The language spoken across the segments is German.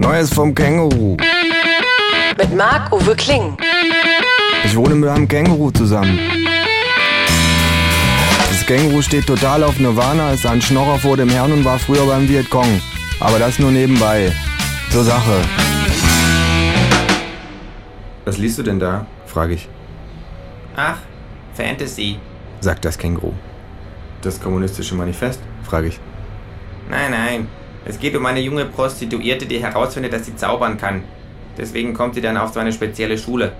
Neues vom Känguru. Mit Marc-Uwe Kling. Ich wohne mit einem Känguru zusammen. Das Känguru steht total auf Nirvana, ist ein Schnorrer vor dem Herrn und war früher beim Vietcong. Aber das nur nebenbei. Zur Sache. Was liest du denn da? frage ich. Ach, Fantasy. sagt das Känguru. Das kommunistische Manifest? frage ich. Nein, nein. Es geht um eine junge Prostituierte, die herausfindet, dass sie zaubern kann. Deswegen kommt sie dann auf so eine spezielle Schule.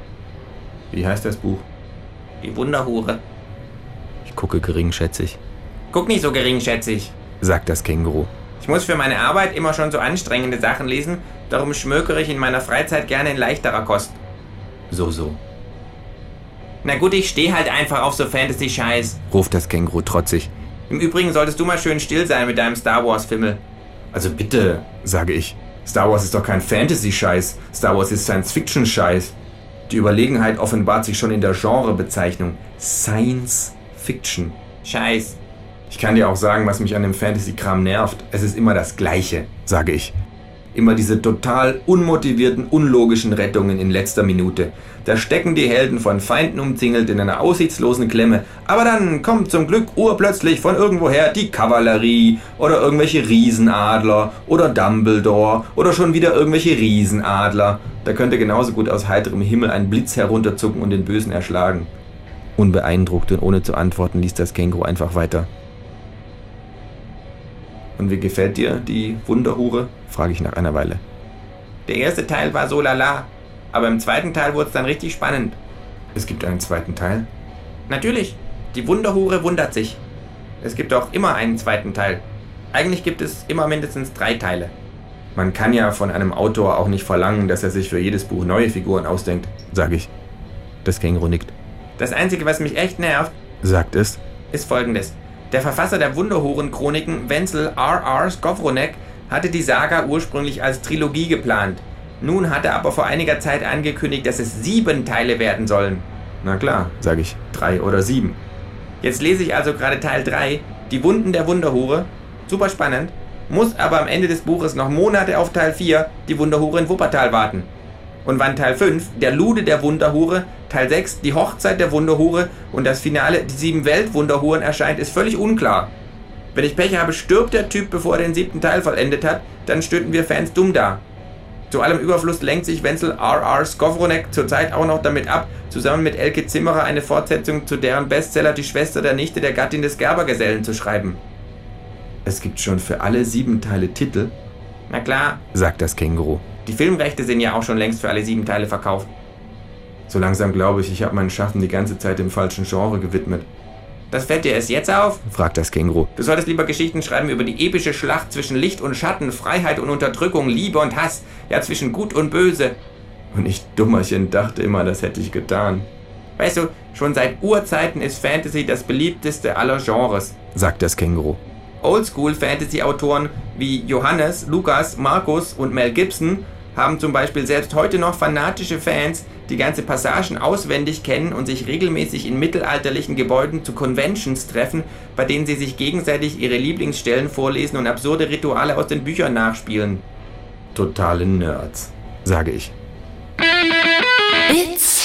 Wie heißt das Buch? Die Wunderhure. Ich gucke geringschätzig, Guck nicht so geringschätzig. sagt das Känguru. Ich muss für meine Arbeit immer schon so anstrengende Sachen lesen, darum schmökere ich in meiner Freizeit gerne in leichterer Kost. So, so, Na gut, ich stehe halt einfach auf so Fantasy-Scheiß. ruft das Känguru trotzig. Im Übrigen solltest du mal schön still sein mit deinem Star Wars-Fimmel. Also bitte, sage ich. Star Wars ist doch kein Fantasy-Scheiß. Star Wars ist Science-Fiction-Scheiß. Die Überlegenheit offenbart sich schon in der Genrebezeichnung. Science Fiction. Scheiß. Ich kann dir auch sagen, was mich an dem Fantasy-Kram nervt. Es ist immer das Gleiche, sage ich. Immer diese total unmotivierten, unlogischen Rettungen in letzter Minute. Da stecken die Helden von Feinden umzingelt in einer aussichtslosen Klemme. Aber dann kommt zum Glück urplötzlich von irgendwoher die Kavallerie oder irgendwelche Riesenadler oder Dumbledore oder schon wieder irgendwelche Riesenadler. Da könnte genauso gut aus heiterem Himmel ein Blitz herunterzucken und den Bösen erschlagen. Unbeeindruckt und ohne zu antworten ließ das Känguru einfach weiter. Und wie gefällt dir die Wunderhure? frage ich nach einer Weile. Der erste Teil war so lala, aber im zweiten Teil wurde es dann richtig spannend. Es gibt einen zweiten Teil. Natürlich, die Wunderhure wundert sich. Es gibt auch immer einen zweiten Teil. Eigentlich gibt es immer mindestens drei Teile. Man kann ja von einem Autor auch nicht verlangen, dass er sich für jedes Buch neue Figuren ausdenkt, sage ich. Das Känguru nickt. Das Einzige, was mich echt nervt, Sagt es. ist folgendes. Der Verfasser der Wunderhuren-Chroniken, Wenzel R.R. Skowronek, hatte die Saga ursprünglich als Trilogie geplant. Nun hat er aber vor einiger Zeit angekündigt, dass es sieben Teile werden sollen. Na klar, sage ich. Drei oder sieben. Jetzt lese ich also gerade Teil 3, Die Wunden der Wunderhure. Super spannend. Muss aber am Ende des Buches noch Monate auf Teil 4, Die Wunderhure in Wuppertal warten. Und wann Teil 5, Der Lude der Wunderhure, Teil 6, Die Hochzeit der Wunderhure und das Finale, Die sieben Weltwunderhuren erscheint, ist völlig unklar. Wenn ich Pech habe, stirbt der Typ, bevor er den siebten Teil vollendet hat, dann stünden wir Fans dumm da. Zu allem Überfluss lenkt sich Wenzel R.R. Skowronek zurzeit auch noch damit ab, zusammen mit Elke Zimmerer eine Fortsetzung zu deren Bestseller Die Schwester der Nichte der Gattin des Gerbergesellen zu schreiben. Es gibt schon für alle sieben Teile Titel, Na klar, sagt das Känguru. Die Filmrechte sind ja auch schon längst für alle sieben Teile verkauft. So langsam glaube ich, ich habe mein Schaffen die ganze Zeit dem falschen Genre gewidmet, Das fällt dir erst jetzt auf? fragt das Känguru. Du solltest lieber Geschichten schreiben über die epische Schlacht zwischen Licht und Schatten, Freiheit und Unterdrückung, Liebe und Hass, ja zwischen Gut und Böse. Und ich, Dummerchen, dachte immer, das hätte ich getan, Weißt du, schon seit Urzeiten ist Fantasy das beliebteste aller Genres. sagt das Känguru. Oldschool-Fantasy-Autoren wie Johannes, Lukas, Markus und Mel Gibson haben zum Beispiel selbst heute noch fanatische Fans, die ganze Passagen auswendig kennen und sich regelmäßig in mittelalterlichen Gebäuden zu Conventions treffen, bei denen sie sich gegenseitig ihre Lieblingsstellen vorlesen und absurde Rituale aus den Büchern nachspielen. Totale Nerds, sage ich. It's